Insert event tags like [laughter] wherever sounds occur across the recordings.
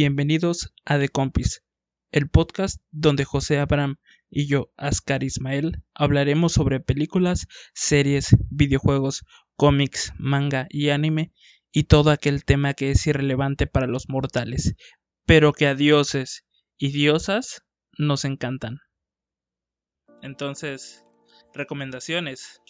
Bienvenidos a The Compis, el podcast donde José Abraham y yo, Ascar Ismael, hablaremos sobre películas, series, videojuegos, cómics, manga y anime y todo aquel tema que es irrelevante para los mortales, pero que a dioses y diosas nos encantan. Entonces, recomendaciones,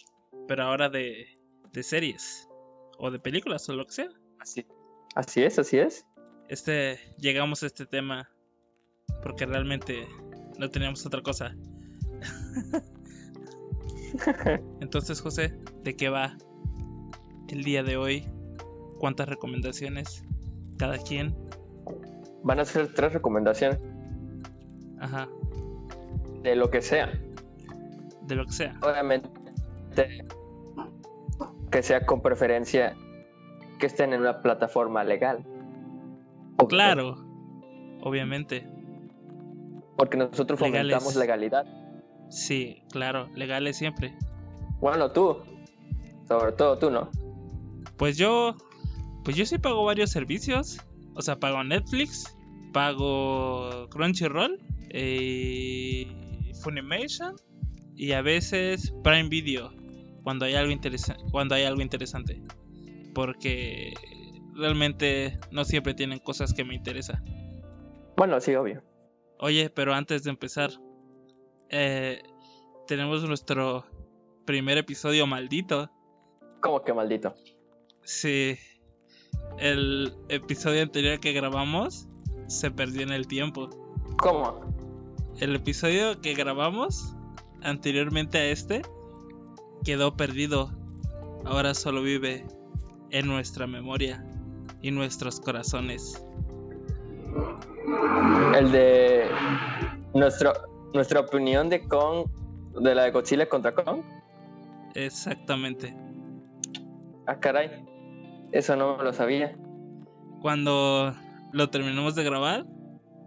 pero ahora de, de series o de películas o lo que sea. Así, así es, así es. Este, llegamos a este tema porque realmente no teníamos otra cosa. [laughs] Entonces, José, ¿de qué va el día de hoy? ¿Cuántas recomendaciones cada quien? Van a ser tres recomendaciones. Ajá. De lo que sea. De lo que sea. Obviamente que sea con preferencia que estén en una plataforma legal. Claro, obviamente. Porque nosotros fomentamos legalidad. Sí, claro, legales siempre. Bueno, tú. Sobre todo tú, ¿no? Pues yo. Pues yo sí pago varios servicios. O sea, pago Netflix, pago Crunchyroll, eh, Funimation y a veces Prime Video cuando hay algo interesante cuando hay algo interesante porque realmente no siempre tienen cosas que me interesan bueno sí obvio oye pero antes de empezar eh, tenemos nuestro primer episodio maldito ¿Cómo que maldito? Sí. El episodio anterior que grabamos se perdió en el tiempo. ¿Cómo? El episodio que grabamos anteriormente a este quedó perdido. Ahora solo vive en nuestra memoria y nuestros corazones. El de nuestro, nuestra opinión de Kong, de la de Godzilla contra Kong. Exactamente. Ah, caray. Eso no lo sabía. Cuando lo terminamos de grabar,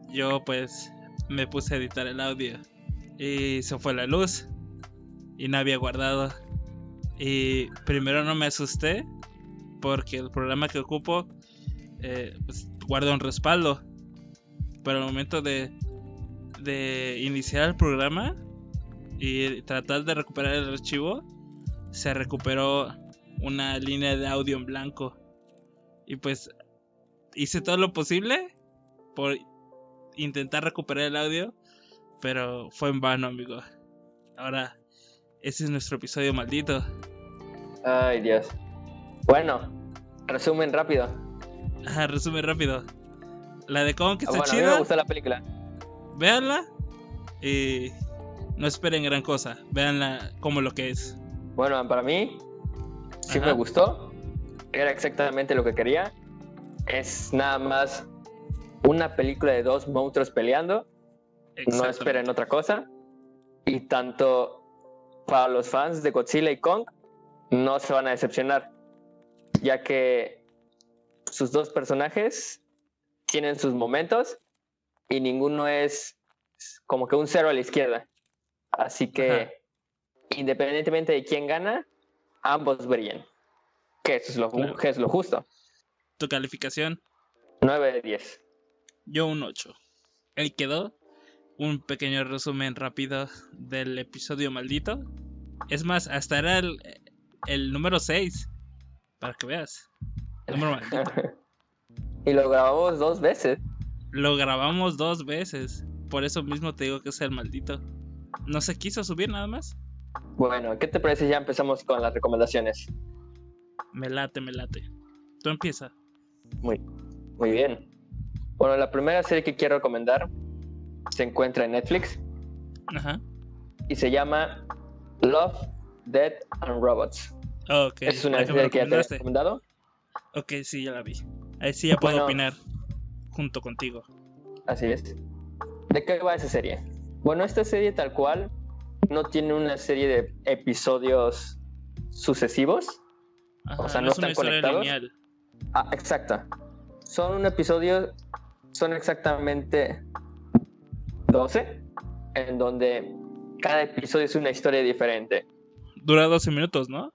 yo pues me puse a editar el audio y se fue la luz y no había guardado. Y primero no me asusté porque el programa que ocupo eh, pues, guarda un respaldo. Pero al momento de, de iniciar el programa y tratar de recuperar el archivo, se recuperó una línea de audio en blanco. Y pues hice todo lo posible por intentar recuperar el audio, pero fue en vano, amigo. Ahora, ese es nuestro episodio maldito. Ay, Dios. Bueno, resumen rápido. Ajá, resumen rápido. La de Kong que está Ah, bueno, a mí chida. me gustó la película. Véanla y no esperen gran cosa. Véanla como lo que es. Bueno, para mí sí Ajá. me gustó. Era exactamente lo que quería. Es nada más una película de dos monstruos peleando. No esperen otra cosa. Y tanto para los fans de Godzilla y Kong no se van a decepcionar, ya que sus dos personajes tienen sus momentos y ninguno es como que un cero a la izquierda. Así que Ajá. independientemente de quién gana, ambos brillan. Que eso es lo, Claro. que es lo justo. Tu calificación, 9 de 10. yo un 8. Ahí quedó un pequeño resumen rápido del episodio maldito. Es más, hasta era el, el número 6. Para que veas. [laughs] Y lo grabamos dos veces. Lo grabamos dos veces. Por eso mismo te digo que es el maldito. No se quiso subir nada más. Bueno, ¿qué te parece? Ya empezamos con las recomendaciones. Me late, me late. Tú empieza. Muy, muy bien. Bueno, la primera serie que quiero recomendar se encuentra en Netflix Ajá. y se llama Love, Death and Robots. Ok. Esa es una serie que ya te he recomendado. Ok, sí, ya la vi. Ahí sí ya puedo Bueno. opinar junto contigo. Así es. ¿De qué va esa serie? Bueno, esta serie tal cual no tiene una serie de episodios sucesivos. Ajá, O sea, no, no es una están conectados. lineal. Ah, exacto. Son un episodio, son exactamente 12, en donde cada episodio es una historia diferente. Dura 12 minutos, ¿no?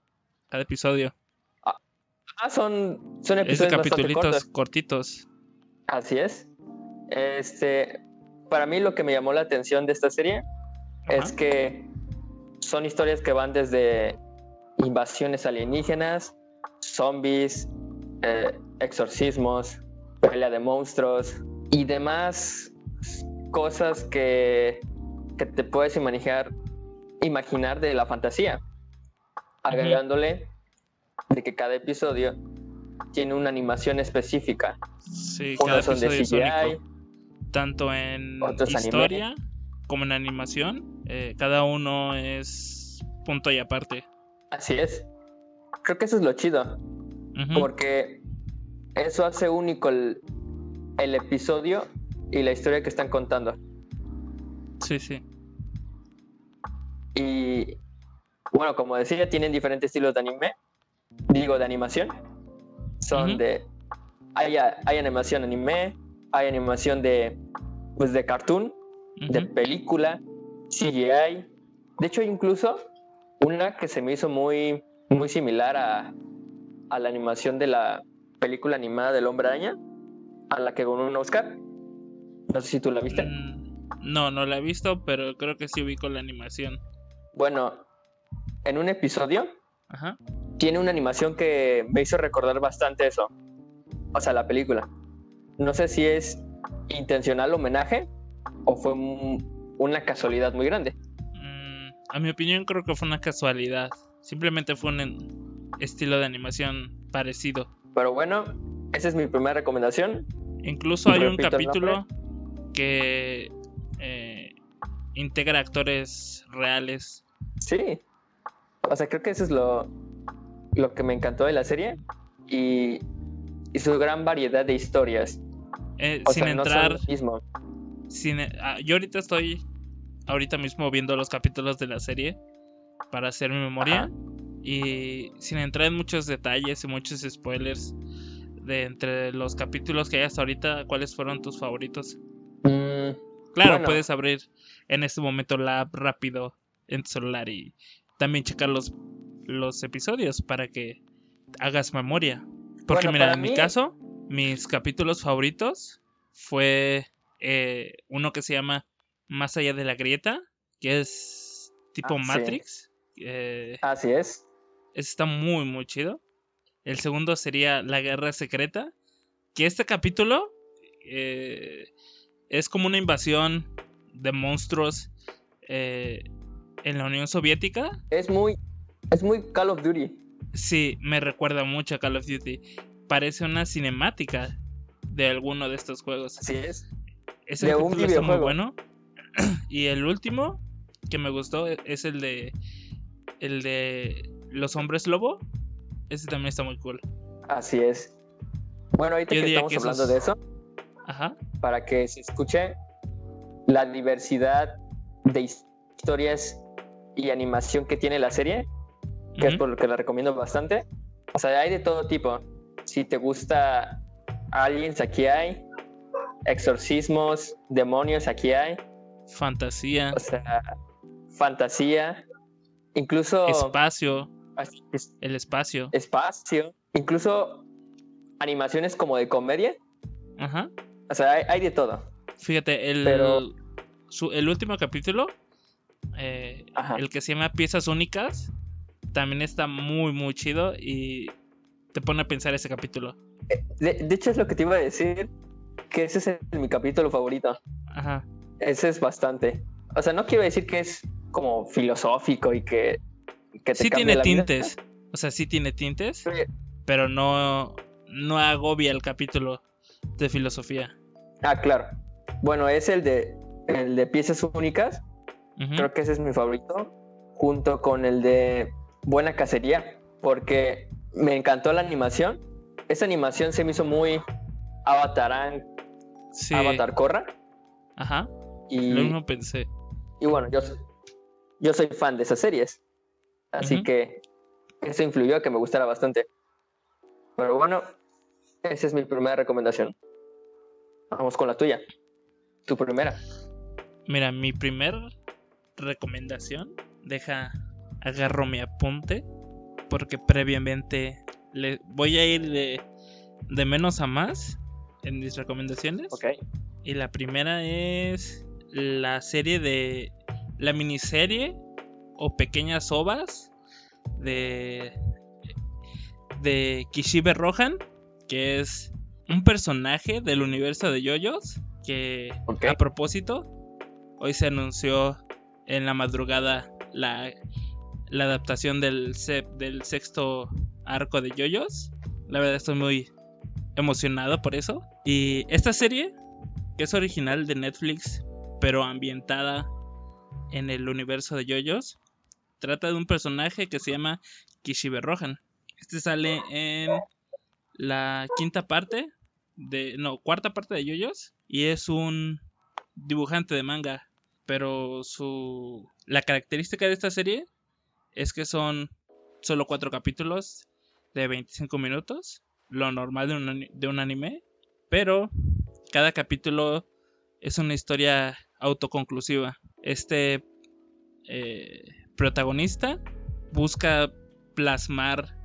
Cada episodio. Ah, son, son Es episodios bastante capitulitos cortos. cortitos. Así es. Este, para mí lo que me llamó la atención de esta serie es Ajá. que son historias que van desde invasiones alienígenas, zombies, eh, exorcismos, pelea de monstruos y demás cosas que, que te puedes imaginar, imaginar de la fantasía, agregándole de que cada episodio tiene una animación específica. Sí, cada Unos son de CGI. Tanto en anime. historia como en animación. eh, cada uno es punto y aparte. así es. Creo que eso es lo chido, porque eso hace único el, el episodio y la historia que están contando. Sí, sí. Y bueno, como decía, tienen diferentes estilos de anime, digo de animación. Son de. Hay, hay animación anime, hay animación de. Pues de cartoon, de película, CGI. De hecho, incluso una que se me hizo muy, muy similar a, a la animación de la película animada del Hombre Araña, a la que ganó un Oscar. No sé si tú la viste. Mm, No, no la he visto, pero creo que sí ubico la animación. Bueno, en un episodio Ajá. tiene una animación que me hizo recordar bastante eso. O sea, la película. No sé si es intencional homenaje o fue un- una casualidad muy grande. Mm, a mi opinión creo que fue una casualidad. Simplemente fue un estilo de animación parecido. Pero bueno, esa es mi primera recomendación. Incluso hay un Repito capítulo que eh, integra actores reales. Sí. O sea, creo que eso es lo, lo que me encantó de la serie y, y su gran variedad de historias. Eh, O sin sea, entrar, mismo. sin, ah, yo ahorita estoy ahorita mismo viendo los capítulos de la serie para hacer mi memoria Ajá. y sin entrar en muchos detalles y muchos spoilers de entre los capítulos que hay hasta ahorita, ¿cuáles fueron tus favoritos? Mm, Claro, Bueno. puedes abrir en este momento la app rápido en tu celular y también checar los, los episodios para que hagas memoria. Porque Bueno, mira, en mi caso, mis capítulos favoritos fue eh, uno que se llama Más allá de la grieta, que es tipo Ah, sí. Matrix. eh, así es. ese está muy, muy chido. El segundo sería La Guerra Secreta. Que este capítulo eh, es como una invasión de monstruos eh, en la Unión Soviética. Es muy, es muy Call of Duty. Sí, me recuerda mucho a Call of Duty. Parece una cinemática de alguno de estos juegos. Así es. Ese de un capítulo está muy bueno. [clears throat] y el último que me gustó es el de el de los hombres lobo. Ese también está muy cool. Así es. Bueno, ahorita Yo que estamos que hablando esos- de eso, Ajá. para que se escuche la diversidad de his- historias y animación que tiene la serie, que es por lo que la recomiendo bastante. O sea, hay de todo tipo. Si te gusta aliens, aquí hay. Exorcismos, demonios, aquí hay. Fantasía, O sea, fantasía. Incluso espacio, es- el espacio. espacio. Incluso animaciones como de comedia. Ajá. O sea, hay, hay de todo. Fíjate, el, Pero- su- el último capítulo, eh, el que se llama Piezas Únicas, también está muy, muy chido y te pone a pensar ese capítulo. De, de hecho, es lo que te iba a decir, que ese es el- mi capítulo favorito. Ajá. Ese es bastante. O sea, no quiero decir que es como filosófico y que, que te Sí tiene la vida. tintes. O sea, sí tiene tintes, Pero- pero no, no agobia el capítulo de filosofía. Ah, claro. Bueno, es el de, el de piezas únicas. Creo que ese es mi favorito. Junto con el de Buena Cacería. Porque me encantó la animación. Esa animación se me hizo muy Avatar, Sí. Avatar Korra. Ajá. Y, Lo mismo pensé. y bueno, yo, yo soy fan de esas series. Así que eso influyó a que me gustara bastante. Pero bueno, esa es mi primera recomendación. Vamos con la tuya. Tu primera. Mira, mi primer recomendación, deja, agarro mi apunte, porque previamente le voy a ir de, de menos a más en mis recomendaciones. Ok. Y la primera es la serie de. La miniserie o pequeñas ovas de. de Kishibe Rohan, que es un personaje del universo de Yoyos. Que a propósito, hoy se anunció en la madrugada la, adaptación del, del sexto arco de Yoyos. La verdad estoy muy emocionado por eso. Y esta serie, que es original de Netflix, pero ambientada en el universo de Yoyos, trata de un personaje que se llama Kishibe Rohan. Este sale en la quinta parte de no, cuarta parte de Yoyos y es un dibujante de manga, pero su la característica de esta serie es que son solo cuatro capítulos de 25 minutos, lo normal de un, de un anime, pero cada capítulo es una historia autoconclusiva. Este eh, protagonista busca plasmar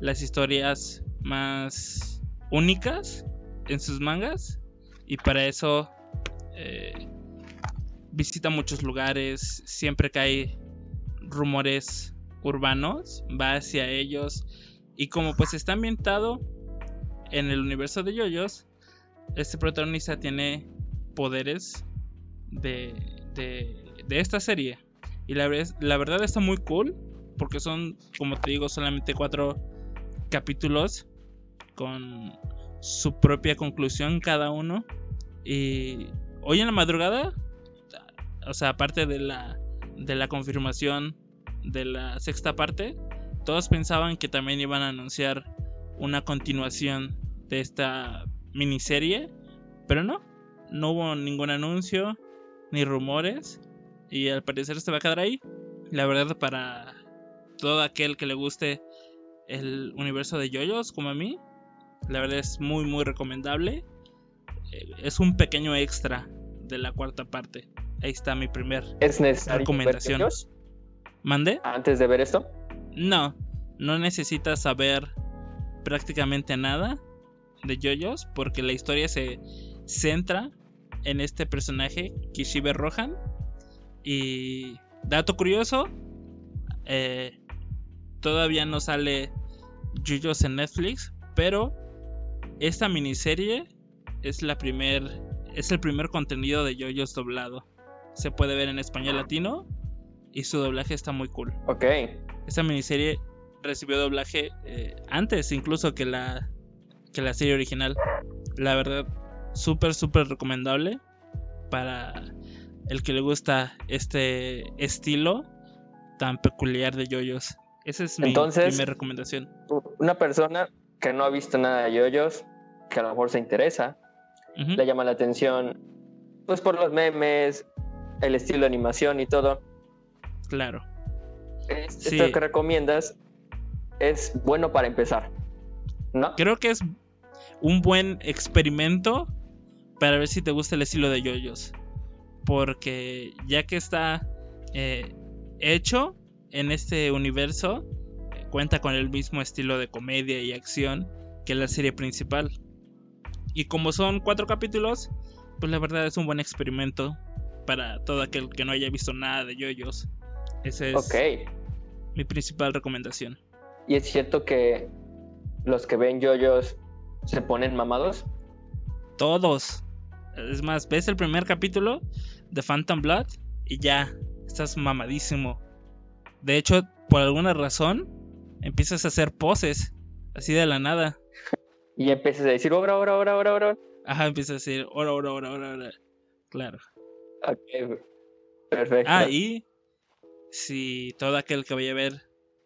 las historias más únicas en sus mangas y para eso eh, visita muchos lugares, siempre que hay rumores urbanos, va hacia ellos y como pues está ambientado en el universo de yoyos, este protagonista tiene poderes de, de, esta serie. Y la, la verdad está muy cool, porque son, como te digo, solamente cuatro capítulos con su propia conclusión cada uno. Y hoy en la madrugada, o sea, aparte de la, de la confirmación de la sexta parte, todos pensaban que también iban a anunciar una continuación de esta miniserie, pero no, no hubo ningún anuncio ni rumores y al parecer se va a quedar ahí. La verdad para todo aquel que le guste el universo de JoJo's como a mí, la verdad es muy muy recomendable. Eh, es un pequeño extra de la cuarta parte. Ahí está mi primer ¿Es necesario recomendación. ¿Mande? Antes de ver esto. No, no necesitas saber prácticamente nada de JoJo's porque la historia se centra en este personaje Kishibe Rohan y dato curioso eh, todavía no sale JoJo's en Netflix pero esta miniserie es la primer es el primer contenido de JoJo's doblado se puede ver en español latino y su doblaje está muy cool ok esta miniserie recibió doblaje eh, antes incluso que la que la serie original. La verdad, súper, súper recomendable para el que le gusta este estilo tan peculiar de yoyos. Esa es mi primera recomendación. Una persona que no ha visto nada de yoyos, que a lo mejor se interesa, le llama la atención, pues por los memes, el estilo de animación y todo. Claro. Esto que recomiendas es bueno para empezar. ¿No? Creo que es un buen experimento para ver si te gusta el estilo de yoyos. Porque ya que está eh, hecho en este universo, cuenta con el mismo estilo de comedia y acción que la serie principal. Y como son cuatro capítulos, pues la verdad es un buen experimento para todo aquel que no haya visto nada de yoyos. Esa es mi principal recomendación. Y es cierto que los que ven yoyos se ponen mamados? Todos. Es más, ves el primer capítulo de Phantom Blood y ya, estás mamadísimo. De hecho, por alguna razón, empiezas a hacer poses, así de la nada. [laughs] Y empiezas a decir, ora, ora, ora, ora, ora. Ajá, empiezas a decir, ora, ora, ora, ora, ora. Claro. Ok, perfecto. Ah, y si todo aquel que vaya a ver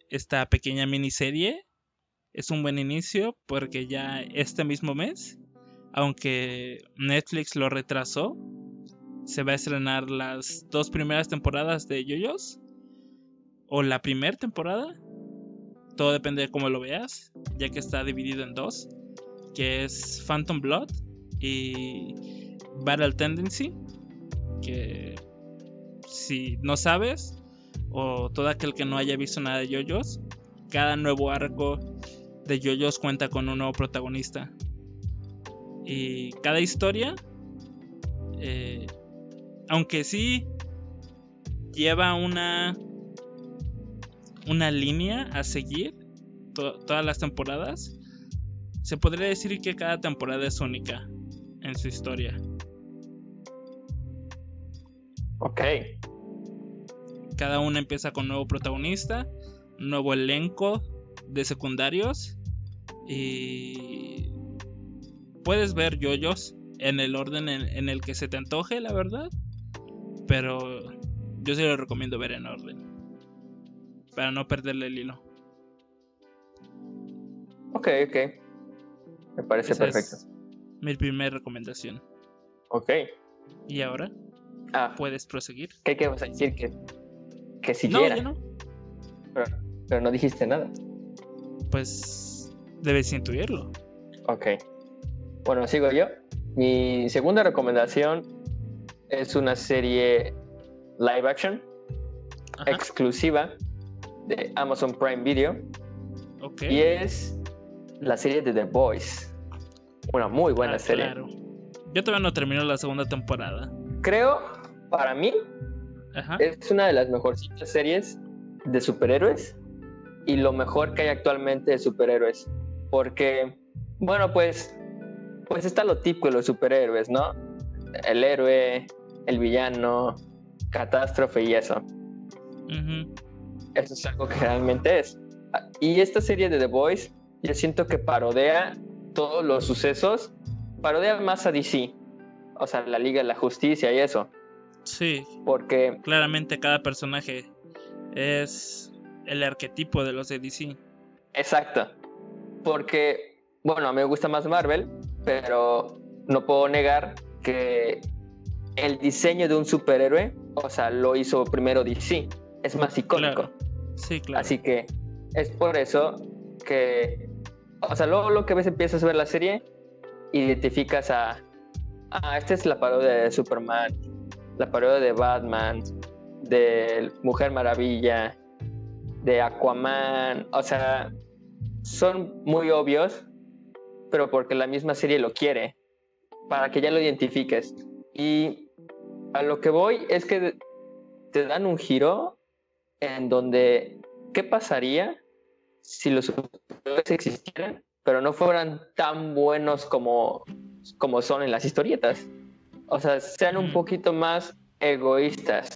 esta pequeña miniserie es un buen inicio porque ya este mismo mes, aunque Netflix lo retrasó, se va a estrenar las dos primeras temporadas de Yoyos o la primera temporada. Todo depende de cómo lo veas, ya que está dividido en dos, que es Phantom Blood y Battle Tendency, que si no sabes o todo aquel que no haya visto nada de Yoyos, cada nuevo arco de JoJo's cuenta con un nuevo protagonista. Y cada historia Eh, aunque sí lleva una una línea a seguir todas las temporadas, se podría decir que cada temporada es única en su historia. Ok. Cada una empieza con nuevo protagonista, nuevo elenco de secundarios y puedes ver yoyos en el orden en, el que se te antoje, la verdad. Pero yo sí lo recomiendo ver en orden. Para no perderle el hilo. Ok, ok. Me parece perfecto. mi primera recomendación. Ok. ¿Y ahora? Ah. ¿Puedes proseguir? ¿Qué a decir? Que, que siguiera. No, no. Pero, pero no dijiste nada. Pues debes intuirlo. Ok. Bueno, sigo yo. Mi segunda recomendación es una serie live action exclusiva de Amazon Prime Video. Y es la serie de The Boys. Una muy buena ah, serie. Claro. Yo todavía no termino la segunda temporada. Creo, para mí, es una de las mejores series de superhéroes y lo mejor que hay actualmente de superhéroes. Porque, bueno, pues pues está lo típico de los superhéroes, ¿no? El héroe, el villano, catástrofe y eso. Eso es algo que realmente es. Y esta serie de The Boys, yo siento que parodea todos los sucesos, parodea más a DC, o sea, la Liga de la Justicia y eso. Sí. Porque... Claramente cada personaje es el arquetipo de los de DC. Exacto. Porque, bueno, a mí me gusta más Marvel, pero no puedo negar que el diseño de un superhéroe, o sea, lo hizo primero DC, es más icónico. Sí, claro. Así que es por eso que, o sea, luego lo que ves empiezas a ver la serie, identificas a, ah, esta es la parodia de Superman, la parodia de Batman, de Mujer Maravilla, de Aquaman, o sea, son muy obvios pero porque la misma serie lo quiere, para que ya lo identifiques. Y a lo que voy es que te dan un giro en donde, ¿qué pasaría si los superhéroes existieran, pero no fueran tan buenos como, como son en las historietas? O sea, sean un poquito más egoístas.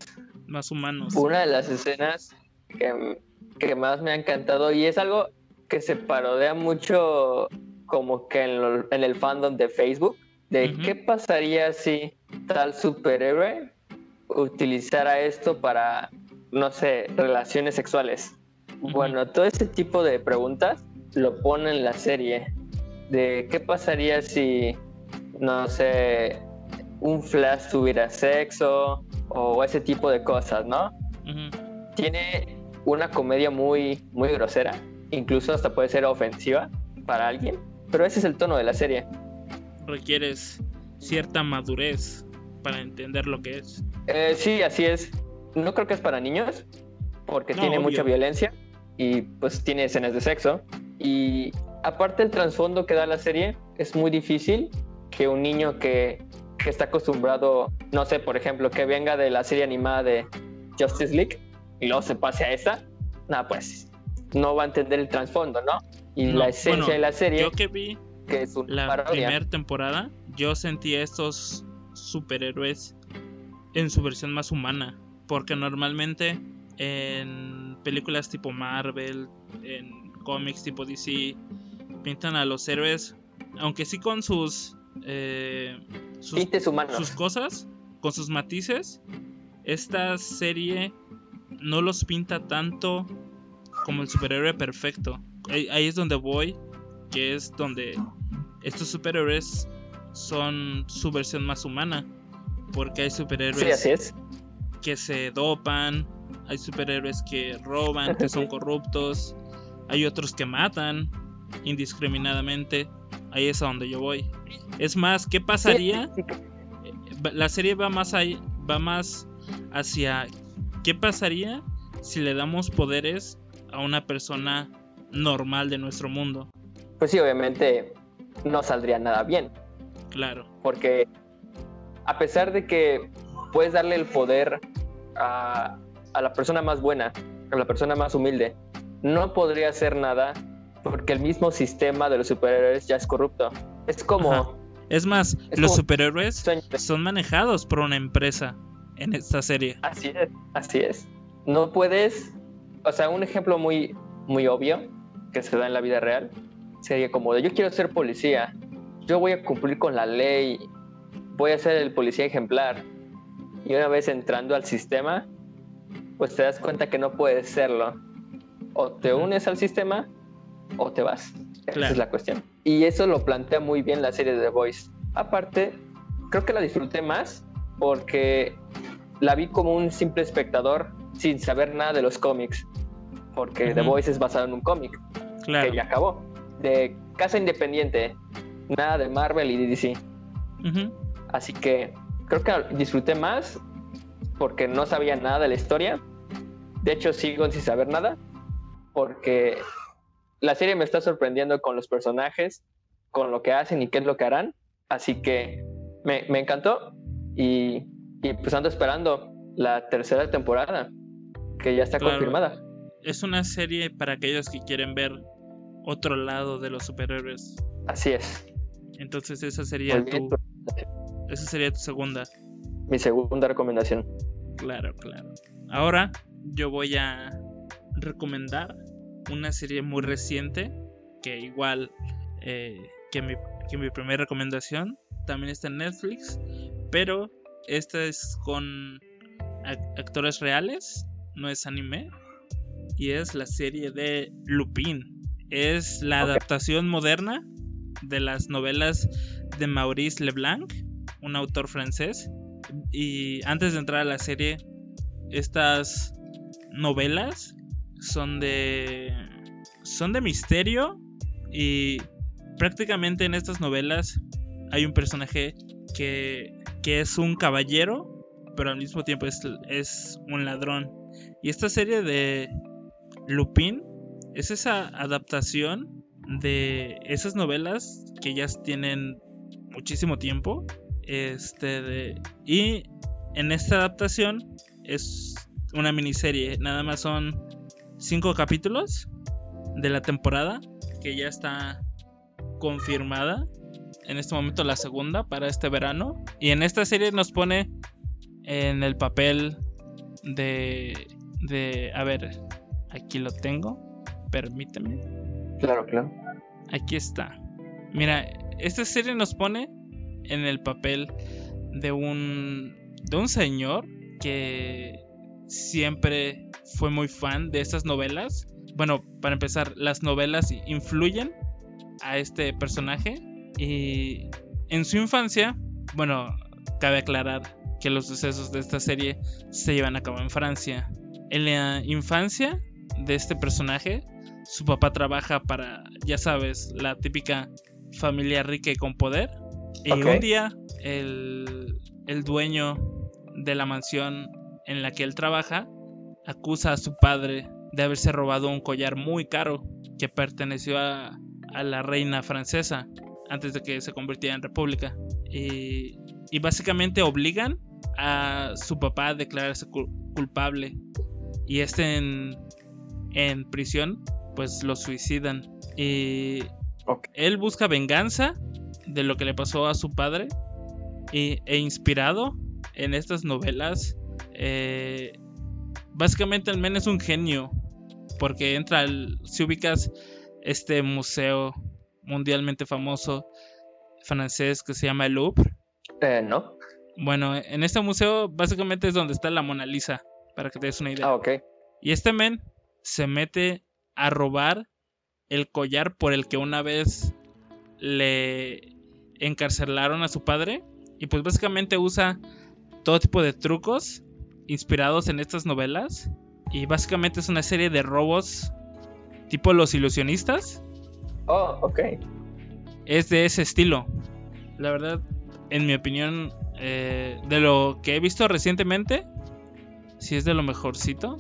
Más humanos. Una de las escenas que, que más me ha encantado y es algo que se parodea mucho como que en, el fandom de Facebook, de qué pasaría si tal superhéroe utilizara esto para, no sé, relaciones sexuales. Bueno, todo ese tipo de preguntas lo pone en la serie. De qué pasaría si, no sé, un Flash tuviera sexo o ese tipo de cosas, ¿no? Tiene una comedia muy, muy grosera, incluso hasta puede ser ofensiva para alguien pero ese es el tono de la serie. Requieres cierta madurez para entender lo que es. Eh, sí, así es. No creo que es para niños, porque tiene mucha violencia y pues tiene escenas de sexo. Y aparte el trasfondo que da la serie, es muy difícil que un niño que, que está acostumbrado, no sé, por ejemplo, que venga de la serie animada de Justice League y luego se pase a esa, nada, pues no va a entender el trasfondo, ¿no? y la esencia de la serie. Yo que vi que es la primera temporada, yo sentí a estos superhéroes en su versión más humana. Porque normalmente en películas tipo Marvel, en cómics tipo DC, pintan a los héroes, aunque sí con sus, eh, sus, sus cosas, con sus matices. Esta serie no los pinta tanto como el superhéroe perfecto. Ahí es donde voy, que es donde estos superhéroes son su versión más humana, porque hay superhéroes que se dopan, hay superhéroes que roban, que son [laughs] corruptos, hay otros que matan indiscriminadamente, ahí es a donde yo voy. Es más, ¿qué pasaría? La serie va más ahí, va más hacia ¿qué pasaría si le damos poderes a una persona normal de nuestro mundo. Pues sí, obviamente no saldría nada bien. Claro. Porque a pesar de que puedes darle el poder a, a la persona más buena, a la persona más humilde, no podría hacer nada porque el mismo sistema de los superhéroes ya es corrupto. Es como... Ajá. Es más, Es los superhéroes son manejados por una empresa en esta serie. Así es, así es. No puedes, o sea, un ejemplo muy, muy obvio que se da en la vida real sería como de yo quiero ser policía, yo voy a cumplir con la ley, voy a ser el policía ejemplar. Y una vez entrando al sistema, pues te das cuenta que no puedes serlo. O te unes al sistema o te vas. Esa Claro. es la cuestión. Y eso lo plantea muy bien la serie de The Voice. Aparte, creo que la disfruté más porque la vi como un simple espectador sin saber nada de los cómics. Porque The. Voice es basado en un cómic Claro. que ya acabó. De casa independiente, nada de Marvel y DC. Ujú. Así que creo que disfruté más porque no sabía nada de la historia. De hecho, sigo sin saber nada porque la serie me está sorprendiendo con los personajes, con lo que hacen y qué es lo que harán. Así que me, me encantó y, y pues ando esperando la tercera temporada que ya está Claro. confirmada. Es una serie para aquellos que quieren ver otro lado de los superhéroes. Así es. Entonces esa sería tu, esa sería tu segunda. Mi segunda recomendación. Claro, claro. Ahora yo voy a recomendar una serie muy reciente que igual eh, que, mi, que mi primera recomendación también está en Netflix, pero esta es con ac- actores reales, no es anime, y es la serie de Lupin. Es la adaptación moderna de las novelas de Maurice Leblanc, un autor francés. Y antes de entrar a la serie, estas novelas son de son de misterio y prácticamente en estas novelas hay un personaje que, que es un caballero pero al mismo tiempo es, es un ladrón y esta serie de Lupin es esa adaptación de esas novelas que ya tienen muchísimo tiempo este y en esta adaptación es una miniserie. Nada más son cinco capítulos de la temporada que ya está confirmada. En este momento la segunda para este verano. Y en esta serie nos pone en el papel de... de a ver, aquí lo tengo. Permíteme. Claro, claro. Aquí está. Mira, esta serie nos pone en el papel de un de un señor que siempre fue muy fan de estas novelas. Bueno, para empezar, las novelas influyen a este personaje y en su infancia, bueno, cabe aclarar que los sucesos de esta serie se llevan a cabo en Francia. En la infancia de este personaje, su papá trabaja para, ya sabes, la típica familia rica y con poder. Y un día el, el dueño de la mansión en la que él trabaja acusa a su padre de haberse robado un collar muy caro que perteneció a, a la reina francesa antes de que se convirtiera en república. Y, y básicamente obligan a su papá a declararse cul- culpable. Y este en, en prisión, pues lo suicidan. Y él busca venganza de lo que le pasó a su padre. Y, e inspirado en estas novelas, eh, básicamente el men es un genio. Porque entra. Si ubicas este museo mundialmente famoso francés que se llama el Louvre. Eh, ¿No? Bueno, en este museo básicamente es donde está la Mona Lisa, para que te des una idea. Ah, ok. Y este men se mete a robar el collar por el que una vez le encarcelaron a su padre. Y pues básicamente usa todo tipo de trucos inspirados en estas novelas. Y básicamente es una serie de robos tipo los ilusionistas. Oh, ok. Es de ese estilo. La verdad, en mi opinión, eh, de lo que he visto recientemente, si es de lo mejorcito.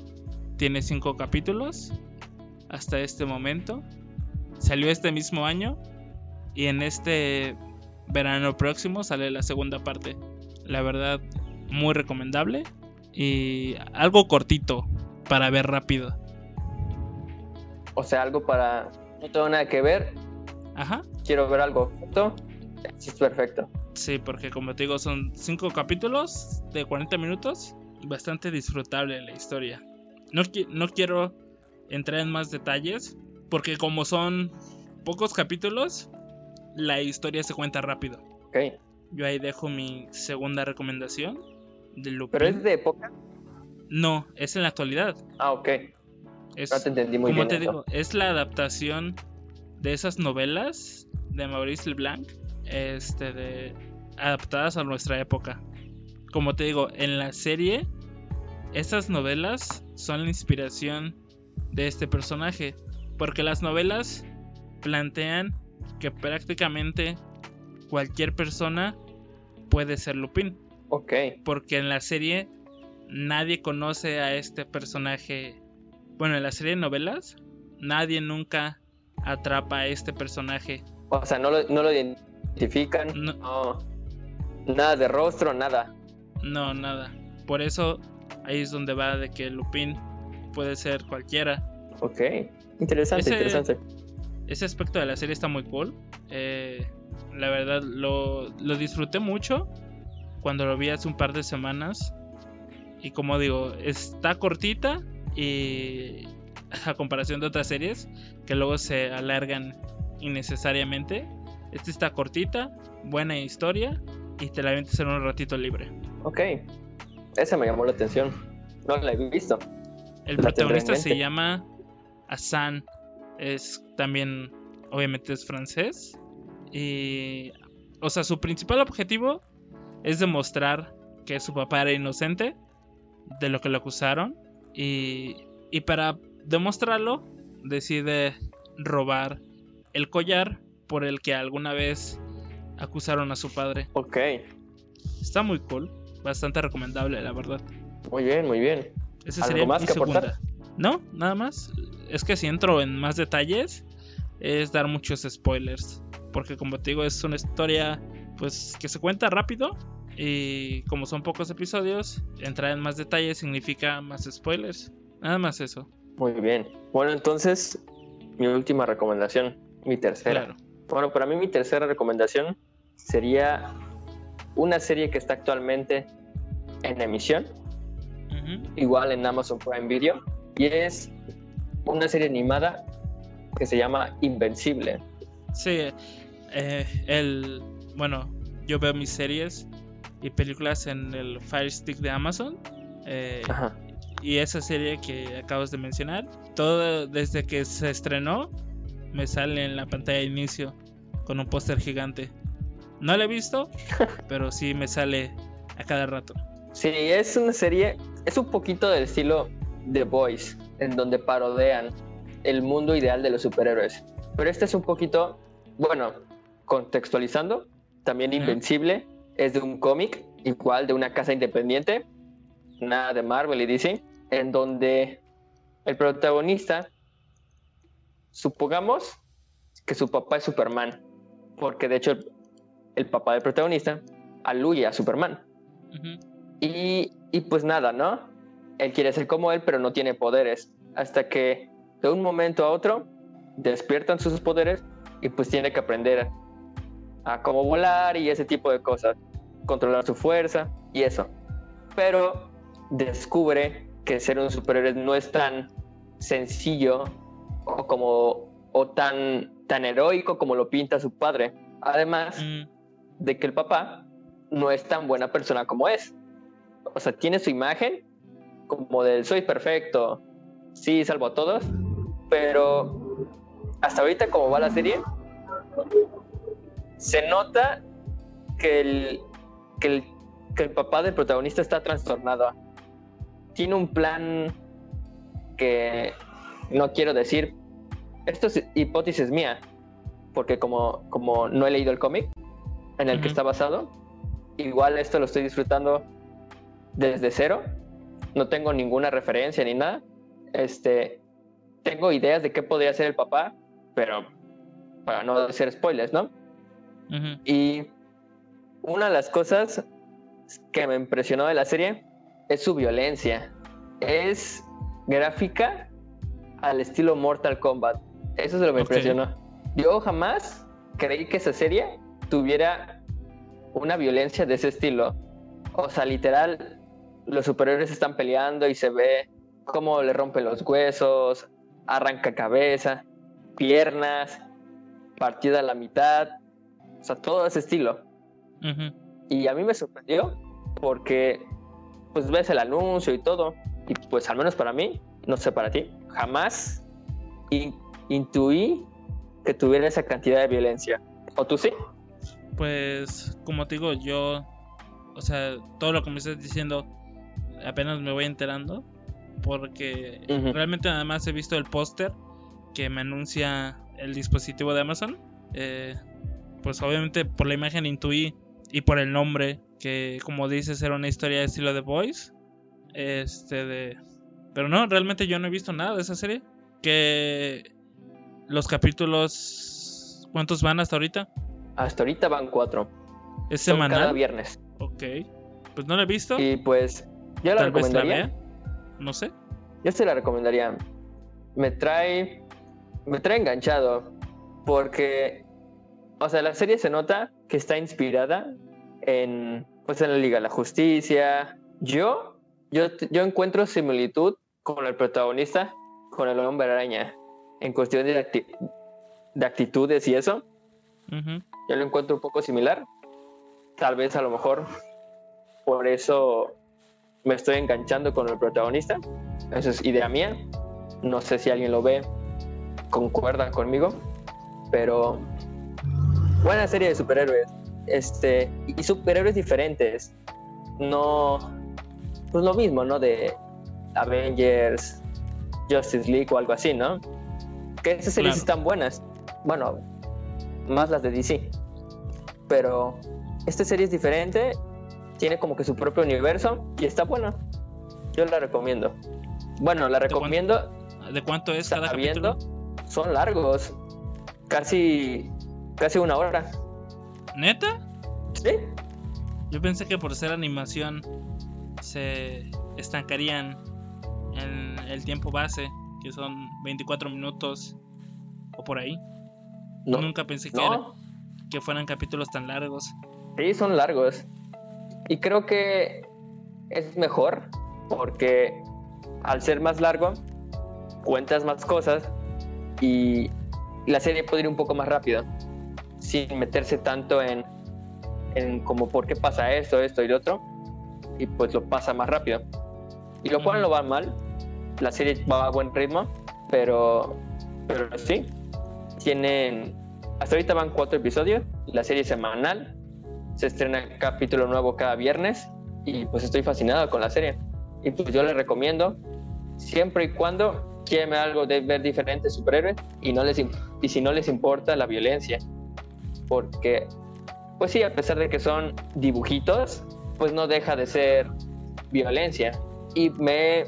Tiene cinco capítulos hasta este momento. Salió este mismo año y en este verano próximo sale la segunda parte. La verdad, muy recomendable. Y algo cortito para ver rápido. O sea, algo para... No tengo nada que ver. Ajá. Quiero ver algo. ¿Esto? Sí, es perfecto. Sí, porque como te digo, son cinco capítulos de 40 minutos. Bastante disfrutable la historia. No, no quiero entrar en más detalles, porque como son pocos capítulos, la historia se cuenta rápido. Ok. Yo ahí dejo mi segunda recomendación de Lupin. ¿Pero es de época? No, es en la actualidad. Ah, ok. Es, No te entendí muy como bien te eso. digo, es la adaptación de esas novelas de Maurice Leblanc, este, de, adaptadas a nuestra época. Como te digo, en la serie, esas novelas son la inspiración de este personaje, porque las novelas plantean que prácticamente cualquier persona puede ser Lupin, Ok. porque en la serie nadie conoce a este personaje. Bueno, en la serie de novelas, nadie nunca atrapa a este personaje. O sea, no lo, no lo identifican. No, No. Nada de rostro, nada. no, nada. Por eso ahí es donde va de que Lupin puede ser cualquiera. Ok. Interesante, Ese- interesante. Ese aspecto de la serie está muy cool. Eh, la verdad, lo, lo disfruté mucho cuando lo vi hace un par de semanas. Y como digo, está cortita y [laughs] a comparación de otras series que luego se alargan innecesariamente. Esta está cortita, buena historia y te la avientas en un ratito libre. Ok. Esa me llamó la atención. No la he visto. El La protagonista se llama Hassan. Es también, obviamente, es francés. Y, o sea, su principal objetivo es demostrar que su papá era inocente de lo que lo acusaron. Y, y para demostrarlo, decide robar el collar por el que alguna vez acusaron a su padre. Ok. Está muy cool, bastante recomendable, la verdad. Muy bien, muy bien. ¿Algo sería más mi que aportar? segunda. No, nada más. Es que si entro en más detalles, es dar muchos spoilers. Porque como te digo, es una historia pues que se cuenta rápido. Y como son pocos episodios, entrar en más detalles significa más spoilers. Nada más eso. Muy bien. Bueno, entonces, mi última recomendación, mi tercera. Claro. Bueno, para mí mi tercera recomendación sería una serie que está actualmente en emisión, igual en Amazon Prime Video, y es una serie animada que se llama Invencible. Sí, eh, el. Bueno, yo veo mis series y películas en el Fire Stick de Amazon. eh, Ajá. y esa serie que acabas de mencionar, todo desde que se estrenó, me sale en la pantalla de inicio con un póster gigante. No la he visto, [laughs] pero sí me sale a cada rato. Sí, es una serie, es un poquito del estilo The Boys, en donde parodean el mundo ideal de los superhéroes. Pero este es un poquito, bueno, contextualizando, también. Invencible es de un cómic, igual de una casa independiente, nada de Marvel y DC, en donde el protagonista, supongamos que su papá es Superman, porque de hecho el, el papá del protagonista aluye a Superman. Y, y pues nada, ¿no? Él quiere ser como él, pero no tiene poderes. Hasta que de un momento a otro despiertan sus poderes y pues tiene que aprender a cómo volar y ese tipo de cosas. Controlar su fuerza y eso. Pero descubre que ser un superhéroe no es tan sencillo o como o tan, tan heroico como lo pinta su padre. Además, Mm, de que el papá no es tan buena persona como es. O sea, tiene su imagen como del soy perfecto, sí, salvo a todos, pero hasta ahorita como va la serie, se nota que el, que el, que el papá del protagonista está trastornado. Tiene un plan que no quiero decir, esto es hipótesis mía, porque como, como no he leído el cómic en el que está basado, igual esto lo estoy disfrutando desde cero, no tengo ninguna referencia ni nada, este, tengo ideas de qué podría ser el papá, pero para no hacer spoilers, ¿no? ujú. Y una de las cosas que me impresionó de la serie es su violencia. Es gráfica al estilo Mortal Kombat. Eso es lo que me impresionó. Yo jamás creí que esa serie tuviera una violencia de ese estilo. O sea, literal, los superiores están peleando y se ve cómo le rompen los huesos, arranca cabeza, piernas, partida a la mitad. O sea, todo ese estilo. Y a mí me sorprendió porque pues ves el anuncio y todo. Y pues al menos para mí, no sé para ti, jamás intuí que tuviera esa cantidad de violencia. ¿O tú sí? Pues como te digo, yo, o sea, todo lo que me estás diciendo, apenas me voy enterando. Porque realmente nada más he visto el póster que me anuncia el dispositivo de Amazon. Eh, pues obviamente por la imagen intuí y por el nombre, que como dices era una historia de estilo de Boys. Este de... Pero no, realmente yo no he visto nada de esa serie. Que los capítulos... ¿Cuántos van hasta ahorita? Hasta ahorita van cuatro. ¿Es semanal? Cada viernes. Ok. Pues no la he visto. Y pues yo la recomendaría. No sé. Yo se la recomendaría. Me trae. Me trae enganchado. Porque. O sea, la serie se nota que está inspirada en. Pues en la Liga de la Justicia. Yo. Yo, yo encuentro similitud con el protagonista. Con el hombre araña. En cuestión de, de actitudes y eso. Yo lo encuentro un poco similar. Tal vez a lo mejor por eso me estoy enganchando con el protagonista. Eso es idea mía. No sé si alguien lo ve, concuerda conmigo, pero buena serie de superhéroes. Este, y superhéroes diferentes. No, pues lo mismo, ¿no? De Avengers, Justice League o algo así, ¿no? Que esas series están buenas. Bueno, más las de DC. Pero esta serie es diferente tiene como que su propio universo y está bueno. Yo la recomiendo. Bueno, la recomiendo. ¿De cuánto es cada viendo? Son largos. Casi casi una hora. ¿Neta? Sí. Yo pensé que por ser animación se estancarían en el tiempo base, que son 24 minutos o por ahí. No, Nunca pensé que, que fueran capítulos tan largos. Sí, son largos. Y creo que es mejor porque al ser más largo, cuentas más cosas y la serie puede ir un poco más rápido, sin meterse tanto en, en como por qué pasa esto, esto y lo otro, y pues lo pasa más rápido. Y lo cual no va mal, la serie va a buen ritmo, pero, pero sí, tienen, hasta ahorita van cuatro episodios, la serie semanal, se estrena capítulo nuevo cada viernes y pues estoy fascinado con la serie. Y pues yo les recomiendo, siempre y cuando quieran algo de ver diferentes superhéroes y, no les, y si no les importa la violencia. Porque, pues sí, a pesar de que son dibujitos, pues no deja de ser violencia. Y me,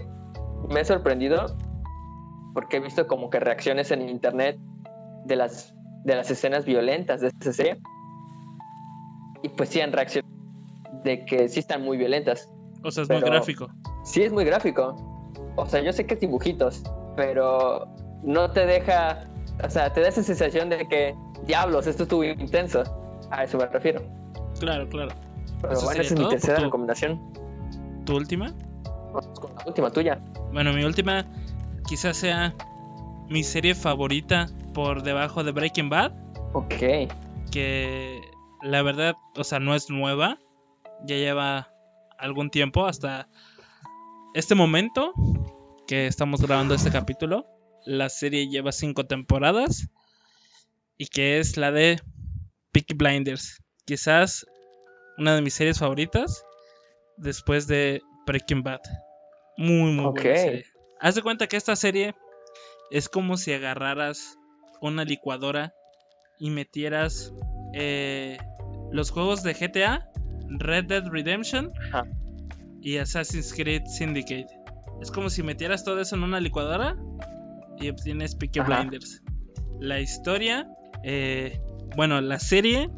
me he sorprendido porque he visto como que reacciones en internet de las, de las escenas violentas de esta serie y pues sí han reaccionado de que sí están muy violentas. O sea, es muy gráfico. Sí, es muy gráfico. O sea, yo sé que es dibujitos, pero no te deja, o sea, te da esa sensación de que, diablos, esto estuvo intenso. A eso me refiero. Claro, claro. Pero bueno, esa es mi tercera recomendación. ¿Tu última? con la última tuya. Bueno, mi última quizás sea mi serie favorita por debajo de Breaking Bad. Ok. Que la verdad, o sea, no es nueva. Ya lleva algún tiempo hasta este momento que estamos grabando este capítulo. La serie lleva cinco temporadas y que es la de Peaky Blinders. Quizás una de mis series favoritas después de Breaking Bad. Muy, muy buena Haz de cuenta que esta serie es como si agarraras una licuadora y metieras eh, los juegos de GTA, Red Dead Redemption y Assassin's Creed Syndicate. Es como si metieras todo eso en una licuadora y obtienes Peaky Blinders. La historia, eh, bueno, la serie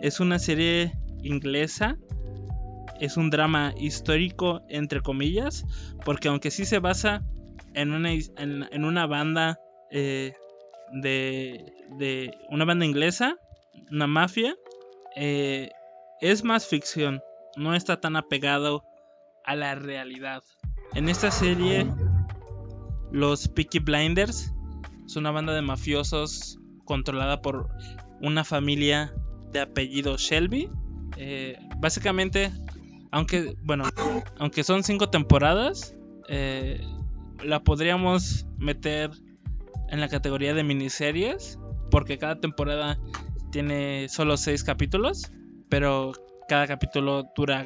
es una serie inglesa. Es un drama histórico, entre comillas, porque aunque sí se basa en una, en, una banda eh, de, de, una banda inglesa, una mafia, eh, es más ficción, no está tan apegado a la realidad. En esta serie, los Peaky Blinders es una banda de mafiosos controlada por una familia de apellido Shelby. Eh, básicamente, aunque, bueno, aunque son cinco temporadas, eh, la podríamos meter en la categoría de miniseries, porque cada temporada tiene solo seis capítulos, pero cada capítulo dura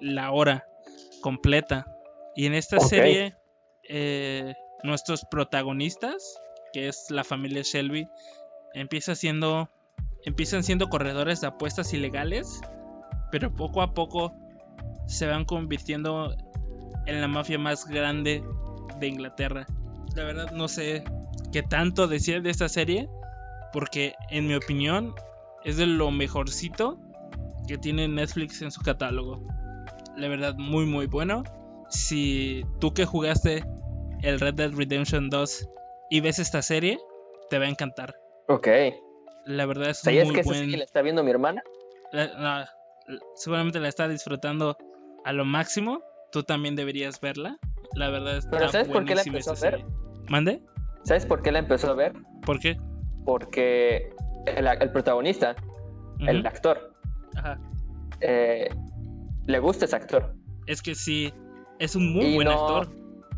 la hora completa. Y en esta serie, eh, nuestros protagonistas, que es la familia Shelby, empieza siendo, empiezan siendo corredores de apuestas ilegales, pero poco a poco se van convirtiendo en la mafia más grande de Inglaterra. La verdad no sé qué tanto decir de esta serie, porque en mi opinión es de lo mejorcito que tiene Netflix en su catálogo. La verdad muy muy bueno. Si tú que jugaste el Red Dead Redemption 2 y ves esta serie, te va a encantar. Ok. La verdad es ¿Sabías muy que buen... la está viendo mi hermana? seguramente la está disfrutando a lo máximo. Tú también deberías verla. La verdad es ¿Pero sabes por qué la empezó a ver? ¿Mande? ¿Sabes por qué la empezó a ver? ¿Por qué? Porque el, protagonista, el actor, Ajá. Eh, le gusta ese actor. Es que sí, es un muy buen actor.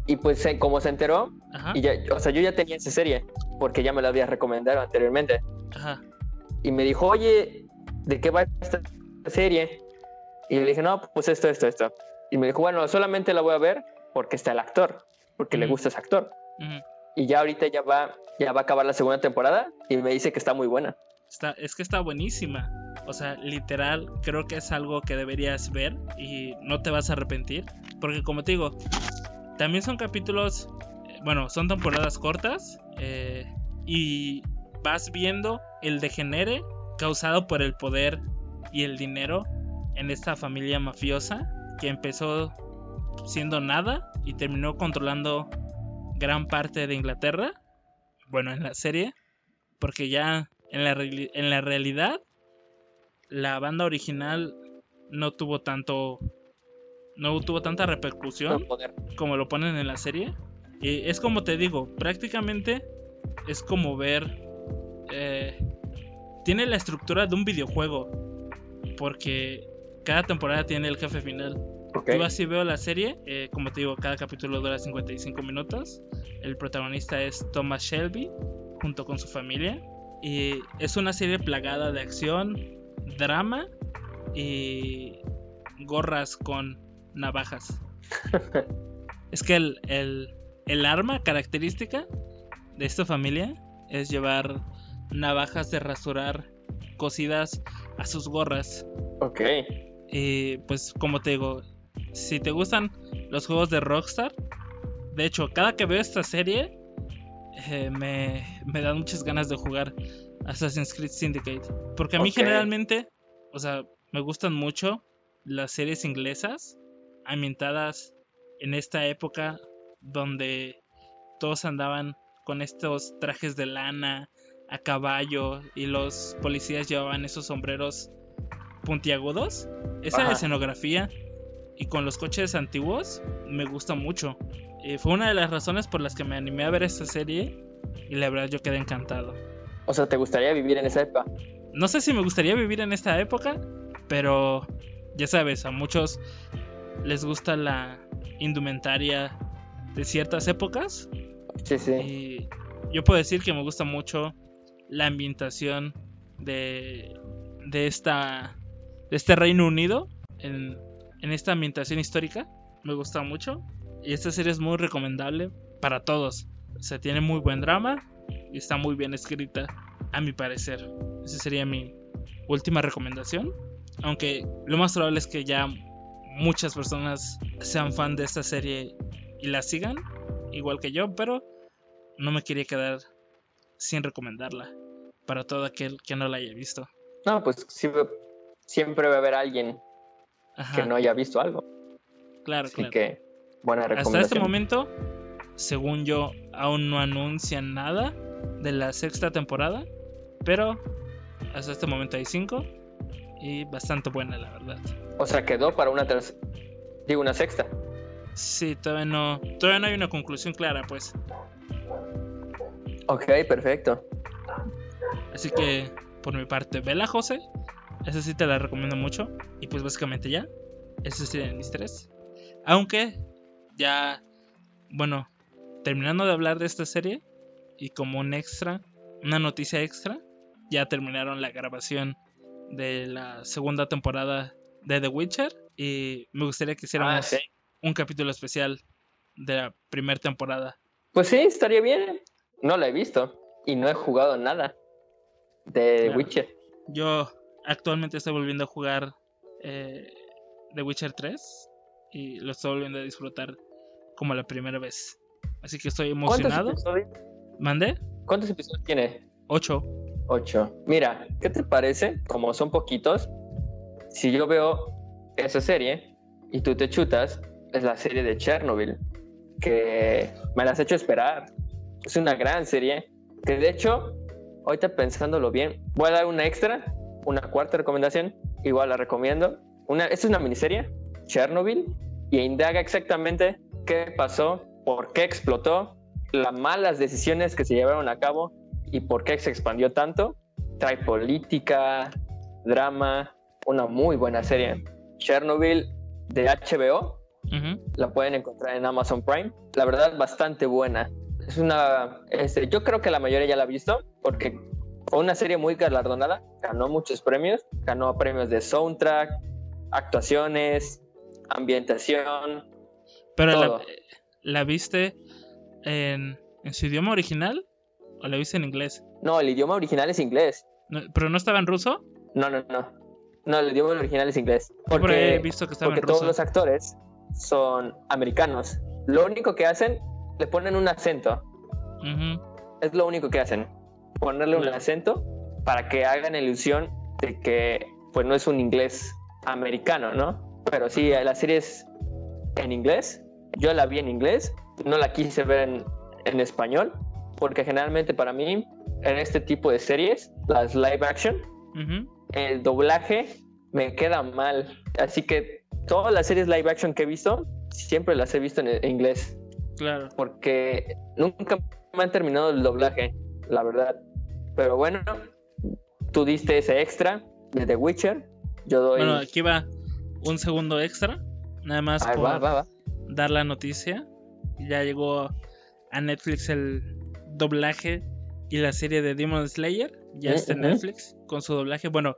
Y pues como se enteró, y ya, o sea, yo ya tenía esa serie, porque ya me la había recomendado anteriormente. Ajá. Y me dijo, oye, ¿de qué va esta serie? Y le dije, no, pues esto, esto, esto. Y me dijo, bueno, solamente la voy a ver porque está el actor, porque le gusta ese actor. Y ya ahorita ya va, ya va a acabar la segunda temporada y me dice que está muy buena. Está, es que está buenísima. O sea, literal, creo que es algo que deberías ver y no te vas a arrepentir. Porque como te digo, también son capítulos, bueno, son temporadas cortas eh, y vas viendo el degenere causado por el poder y el dinero en esta familia mafiosa que empezó siendo nada y terminó controlando gran parte de Inglaterra. Bueno, en la serie, porque ya en la, en la realidad la banda original no tuvo tanto no tuvo tanta repercusión como lo ponen en la serie. Y es como te digo, prácticamente es como ver... Eh, tiene la estructura de un videojuego. Porque cada temporada tiene el jefe final. Yo así veo la serie, eh, como te digo, cada capítulo dura 55 minutos. El protagonista es Thomas Shelby, junto con su familia. Y es una serie plagada de acción, drama y gorras con navajas. [laughs] es que el, el, arma característica de esta familia es llevar navajas de rasurar cosidas a sus gorras. Ok. Y pues como te digo, si te gustan los juegos de Rockstar, de hecho, cada que veo esta serie, eh, me, me dan muchas ganas de jugar Assassin's Creed Syndicate. Porque a mí generalmente, o sea, me gustan mucho las series inglesas ambientadas en esta época donde todos andaban con estos trajes de lana a caballo y los policías llevaban esos sombreros puntiagudos. Esa escenografía y con los coches antiguos me gusta mucho. Eh, fue una de las razones por las que me animé a ver esta serie y la verdad yo quedé encantado. O sea, ¿te gustaría vivir en esa época? No sé si me gustaría vivir en esta época, pero ya sabes, a muchos les gusta la indumentaria de ciertas épocas. Sí, sí. Y yo puedo decir que me gusta mucho la ambientación de, de, esta, de este Reino Unido en, en esta ambientación histórica. Me gusta mucho. Y esta serie es muy recomendable para todos. O sea, tiene muy buen drama y está muy bien escrita, a mi parecer. Esa sería mi última recomendación. Aunque lo más probable es que ya muchas personas sean fan de esta serie y la sigan, igual que yo, pero no me quería quedar sin recomendarla para todo aquel que no la haya visto. No, pues siempre va a haber alguien Ajá, que no haya visto algo. claro, Así claro. que, buena Hasta recomendación. este momento, según yo, aún no anuncian nada de la sexta temporada. Pero hasta este momento hay cinco. Y bastante buena, la verdad. O sea, quedó para una tercera. Digo, una sexta. Sí, todavía no, todavía no hay una conclusión clara, pues. Ok, perfecto. Así que, por mi parte, vela, José. Esa sí te la recomiendo mucho. Y pues básicamente ya. Esos serían mis tres. Aunque, ya, bueno, terminando de hablar de esta serie. Y como un extra, una noticia extra, ya terminaron la grabación de la segunda temporada de The Witcher. Y me gustaría que hiciéramos Ah, sí. Un capítulo especial de la primera temporada. Pues sí, estaría bien. No la he visto. Y no he jugado nada de Claro. Witcher. Yo actualmente estoy volviendo a jugar eh, The Witcher 3 y lo estoy volviendo a disfrutar como la primera vez. Así que estoy ¿Cuántos emocionado. episodios? ¿Mandé? ¿Cuántos episodios tiene? 8. Ocho. Mira, ¿qué te parece? Como son poquitos, si yo veo esa serie y tú te chutas, es la serie de Chernobyl, que me la has hecho esperar. Es una gran serie, que de hecho, ahorita pensándolo bien, voy a dar una extra, una cuarta recomendación, igual la recomiendo. Una, es una miniserie, Chernobyl, y indaga exactamente qué pasó, por qué explotó, las malas decisiones que se llevaron a cabo y por qué se expandió tanto. Trae política, drama, una muy buena serie. Chernobyl de HBO, La pueden encontrar en Amazon Prime. La verdad, bastante buena. Es una. Este, yo creo que la mayoría ya la ha visto, porque fue una serie muy galardonada. Ganó muchos premios. Ganó premios de soundtrack, actuaciones, ambientación. Pero la, Todo. ¿la viste en, en su idioma original o la viste en inglés? No, el idioma original es inglés. No, ¿Pero no estaba en ruso? No, no, no. No, el idioma original es inglés. Yo por ahí he Porque, visto que estaba porque en todos ruso. los actores son americanos. Lo único que hacen, le ponen un acento. Es lo único que hacen. Ponerle un acento para que hagan ilusión de que pues no es un inglés americano, ¿no? Pero sí, la serie es en inglés. Yo la vi en inglés. No la quise ver en, en español. Porque generalmente para mí, en este tipo de series, las live action, el doblaje me queda mal. Así que todas las series live action que he visto, siempre las he visto en en inglés. Claro. Porque nunca me han terminado el doblaje, la verdad. Pero bueno, tú diste ese extra de The Witcher. Yo doy. Bueno, aquí va un segundo extra. Nada más Ahí por va, va, va. dar la noticia. Ya llegó a Netflix el doblaje y la serie de Demon Slayer. Ya Mm, está en ujú. Netflix con su doblaje. Bueno,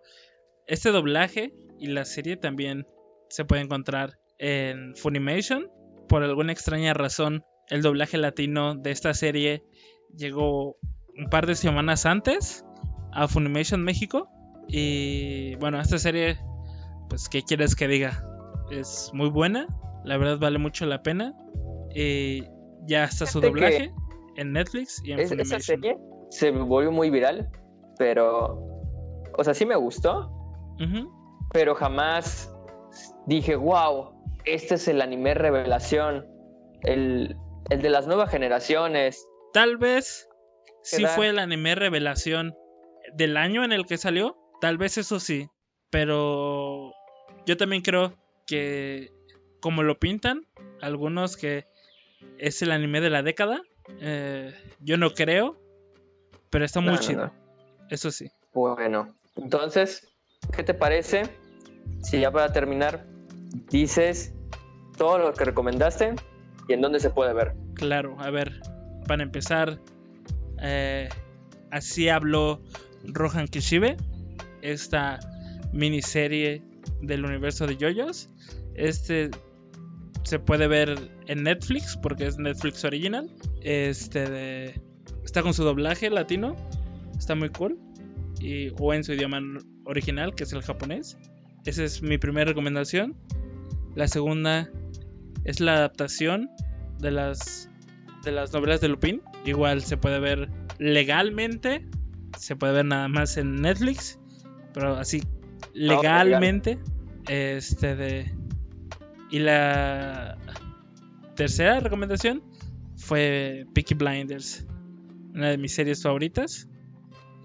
este doblaje y la serie también se puede encontrar en Funimation. Por alguna extraña razón, el doblaje latino de esta serie llegó un par de semanas antes a Funimation México. Y bueno, esta serie, pues, ¿qué quieres que diga? Es muy buena, la verdad vale mucho la pena. Y ya está su doblaje en Netflix y en Es- esa Funimation. serie se volvió muy viral, pero. O sea, sí me gustó, pero jamás dije, wow, este es el anime revelación. El, el de las nuevas generaciones. Tal vez sí fue el anime revelación del año en el que salió. Tal vez eso sí. Pero yo también creo que, como lo pintan, algunos que es el anime de la década. eh, yo no creo. Pero está muy No, no, chido. no. Eso sí. Bueno, entonces, ¿qué te parece si ya para terminar dices todo lo que recomendaste y en dónde se puede ver? Claro, a ver, para empezar, eh, así habló Rohan Kishibe, esta miniserie del universo de JoJo's. Este se puede ver en Netflix porque es Netflix original. Este está con su doblaje latino, está muy cool. Y, o en su idioma original, que es el japonés. Esa es mi primera recomendación. La segunda es la adaptación de las de las novelas de Lupin. Igual se puede ver legalmente, se puede ver nada más en Netflix, pero así legalmente Este de. Y la tercera recomendación fue Peaky Blinders. Una de mis series favoritas.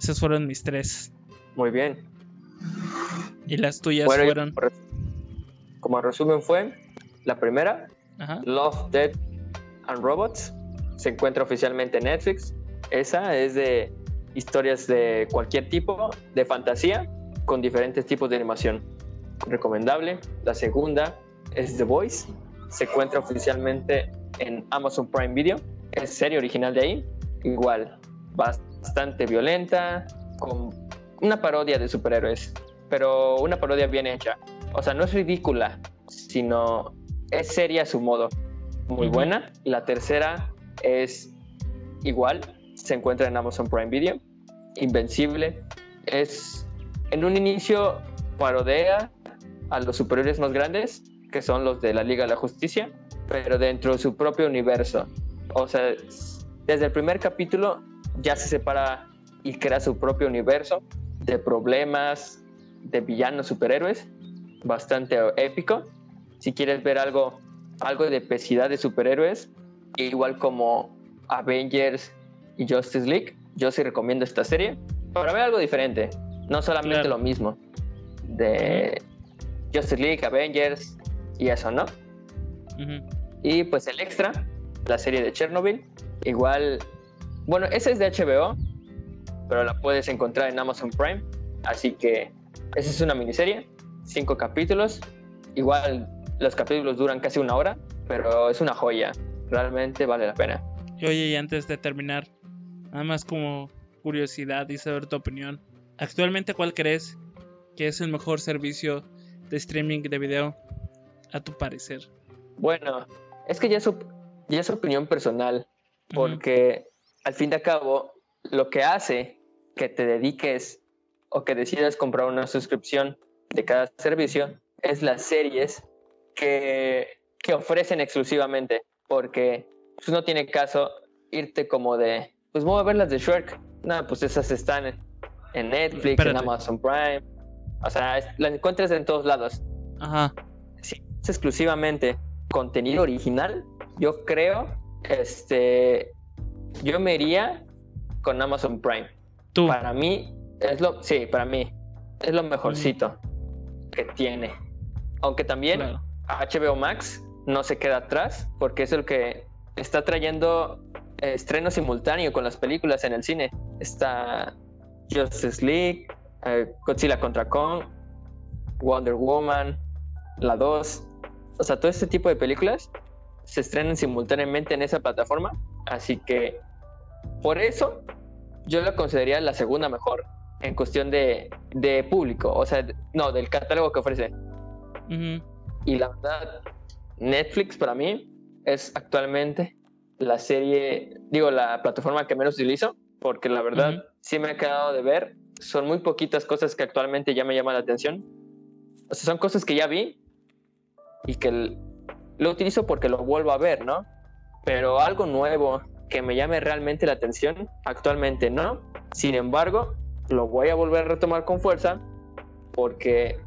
Esas fueron mis tres. Muy bien. Y las tuyas Bueno, fueron. como resumen fue, la primera, Ajá. Love, Death and Robots, se encuentra oficialmente en Netflix. Esa es de historias de cualquier tipo, de fantasía, con diferentes tipos de animación. Recomendable. La segunda es The Voice, se encuentra oficialmente en Amazon Prime Video. Es serie original de ahí, igual, bastante violenta, con una parodia de superhéroes, pero una parodia bien hecha. O sea, no es ridícula, sino es seria a su modo. Muy buena. La tercera es igual, se encuentra en Amazon Prime Video. Invencible. Es en un inicio parodia a los superhéroes más grandes, que son los de la Liga de la Justicia, pero dentro de su propio universo. O sea, desde el primer capítulo ya se separa y crea su propio universo de problemas, de villanos superhéroes, bastante épico. Si quieres ver algo, algo de pesidad de superhéroes, igual como Avengers y Justice League, yo sí recomiendo esta serie para ver algo diferente, no solamente Claro. lo mismo de Justice League, Avengers y eso, ¿no? Y pues el extra, la serie de Chernobyl, igual, bueno, esa es de HBO, pero la puedes encontrar en Amazon Prime, así que esa es una miniserie, cinco capítulos, igual los capítulos duran casi una hora, pero es una joya, realmente vale la pena. Y Oye, y antes de terminar, nada más como curiosidad y saber tu opinión. Actualmente, ¿cuál crees que es el mejor servicio de streaming de video a tu parecer? Bueno, es que ya es, op- ya es opinión personal, porque al fin de cabo, lo que hace que te dediques o que decidas comprar una suscripción de cada servicio es las series que, que ofrecen exclusivamente, porque pues, no tiene caso irte como de, pues voy a ver las de Shrek. No, pues esas están en, en Netflix, Espérate. en Amazon Prime. O sea, es- las encuentras en todos lados Ajá. si es exclusivamente contenido original, yo creo, este, yo me iría con Amazon Prime. Tú. Para mí es lo, sí, para mí es lo mejorcito que tiene. Aunque también Claro. HBO Max no se queda atrás porque es el que está trayendo estreno simultáneo con las películas en el cine. Está Justice League, eh, Godzilla contra Kong, Wonder Woman, la 2. O sea, todo este tipo de películas se estrenan simultáneamente en esa plataforma. Así que por eso yo la consideraría la segunda mejor en cuestión de, de público. O sea, no, del catálogo que ofrece. Ujú. Y la verdad, Netflix para mí es actualmente la serie, digo, la plataforma que menos utilizo, porque la verdad Ujú. sí me ha quedado de ver. Son muy poquitas cosas que actualmente ya me llaman la atención. O sea, son cosas que ya vi y que lo utilizo porque lo vuelvo a ver, ¿no? Pero algo nuevo que me llame realmente la atención, actualmente no. Sin embargo, lo voy a volver a retomar con fuerza porque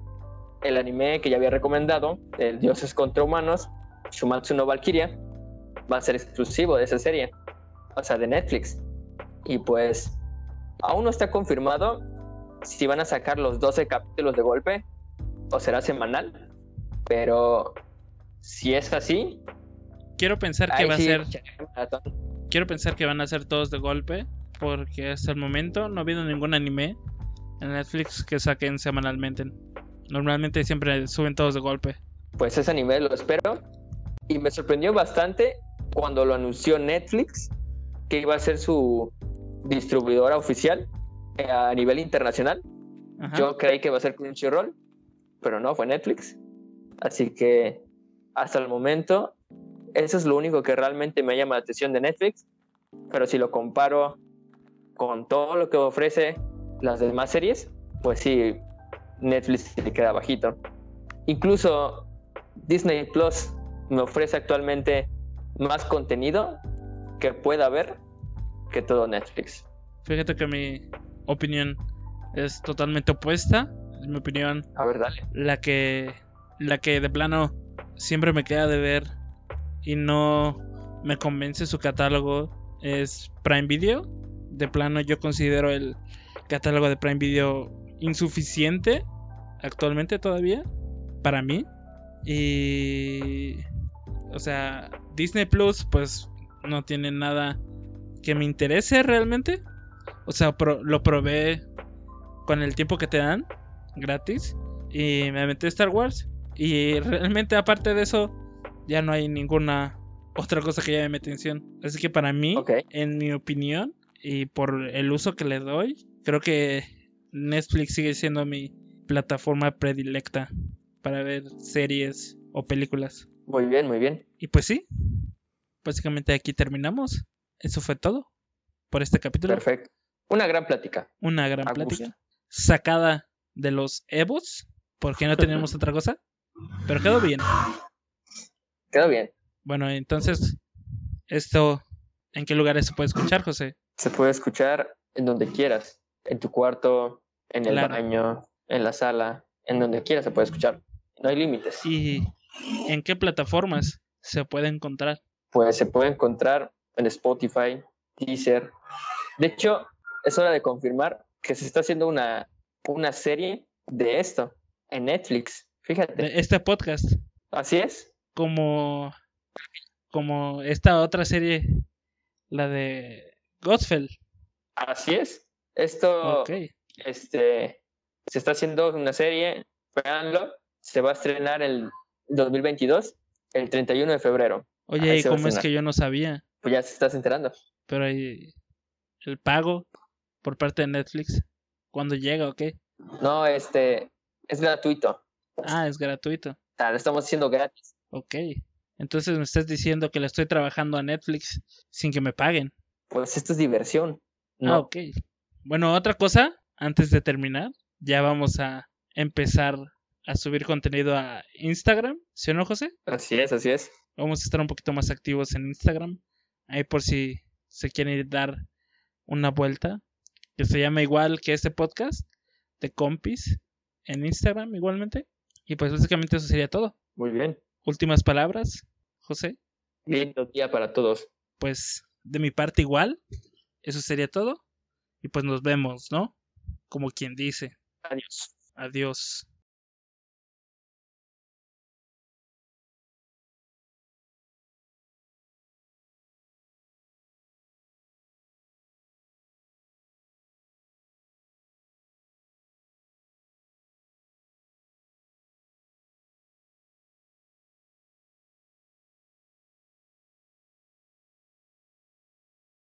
el anime que ya había recomendado, el Dioses contra Humanos, Shumatsu no Valkyria, va a ser exclusivo de esa serie, o sea, de Netflix. Y pues, aún no está confirmado si van a sacar los 12 capítulos de golpe o será semanal, pero si es así, Quiero pensar que va a ser. Quiero pensar que van a ser todos de golpe. Porque hasta el momento no ha habido ningún anime en Netflix que saquen semanalmente. Normalmente siempre suben todos de golpe. Pues ese anime lo espero. Y me sorprendió bastante cuando lo anunció Netflix que iba a ser su distribuidora oficial eh, a nivel internacional. Ajá. Yo creí que iba a ser Crunchyroll, pero no, fue Netflix. Así que hasta el momento, eso es lo único que realmente me llama la atención de Netflix. Pero si lo comparo con todo lo que ofrece las demás series, pues sí, Netflix se le queda bajito. Incluso Disney Plus me ofrece actualmente más contenido que pueda ver que todo Netflix. Fíjate que mi opinión es totalmente opuesta. Mi opinión, A ver, dale. la que La que de plano siempre me queda de ver y no me convence su catálogo es Prime Video. De plano yo considero el catálogo de Prime Video insuficiente actualmente todavía para mí. Y o sea, Disney Plus pues no tiene nada que me interese realmente. O sea, lo probé con el tiempo que te dan gratis y me metí Star Wars y realmente aparte de eso ya no hay ninguna otra cosa que llame mi atención. Así que para mí, en mi opinión y por el uso que le doy, creo que Netflix sigue siendo mi plataforma predilecta para ver series o películas. Muy bien, muy bien. Y pues sí, básicamente aquí terminamos. Eso fue todo por este capítulo. Perfecto. Una gran plática. Una gran plática. Sacada de los Evos, porque no tenemos [laughs] otra cosa. Pero quedó bien. Quedó bien. Bueno, entonces, esto, ¿en qué lugares se puede escuchar, José? Se puede escuchar en donde quieras. En tu cuarto, en el baño, en la sala, en donde quieras se puede escuchar. No hay límites. ¿Y en qué plataformas se puede encontrar? Pues se puede encontrar en Spotify, Deezer. De hecho, es hora de confirmar que se está haciendo una, una serie de esto en Netflix. Fíjate. Este podcast. Así es. Como, como esta otra serie, la de Godfell. Así es. Esto este, se está haciendo una serie, véanlo, se va a estrenar el 2022, el 31 de febrero. Oye, ¿y cómo es que yo no sabía? Pues ya se estás enterando. Pero hay el pago por parte de Netflix, ¿cuándo llega o qué? No, este, es gratuito. Ah, es gratuito. Ah, lo estamos haciendo gratis. Ok. Entonces me estás diciendo que le estoy trabajando a Netflix sin que me paguen. Pues esto es diversión. ¿no? Ah, ok. Bueno, otra cosa, antes de terminar, ya vamos a empezar a subir contenido a Instagram, ¿sí o no, José? Así es, así es. Vamos a estar un poquito más activos en Instagram. Ahí por si se quieren dar una vuelta. Que se llama igual que este podcast de compis en Instagram igualmente. Y pues básicamente eso sería todo. Muy bien. Últimas palabras, José. Lindo día para todos. Pues de mi parte igual. Eso sería todo. Y pues nos vemos, ¿no? Como quien dice. Adiós. Adiós.